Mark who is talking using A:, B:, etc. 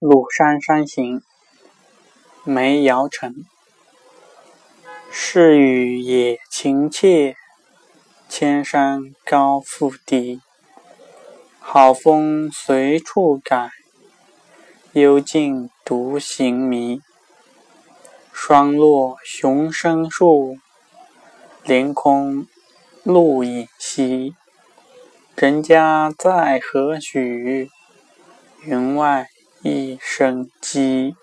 A: 鲁山山行》梅尧臣。是与野情切，千山高复低。好风随处改，幽径独行迷。霜落熊声树，凌空鹿影稀。人家在何许？云外一生鸡。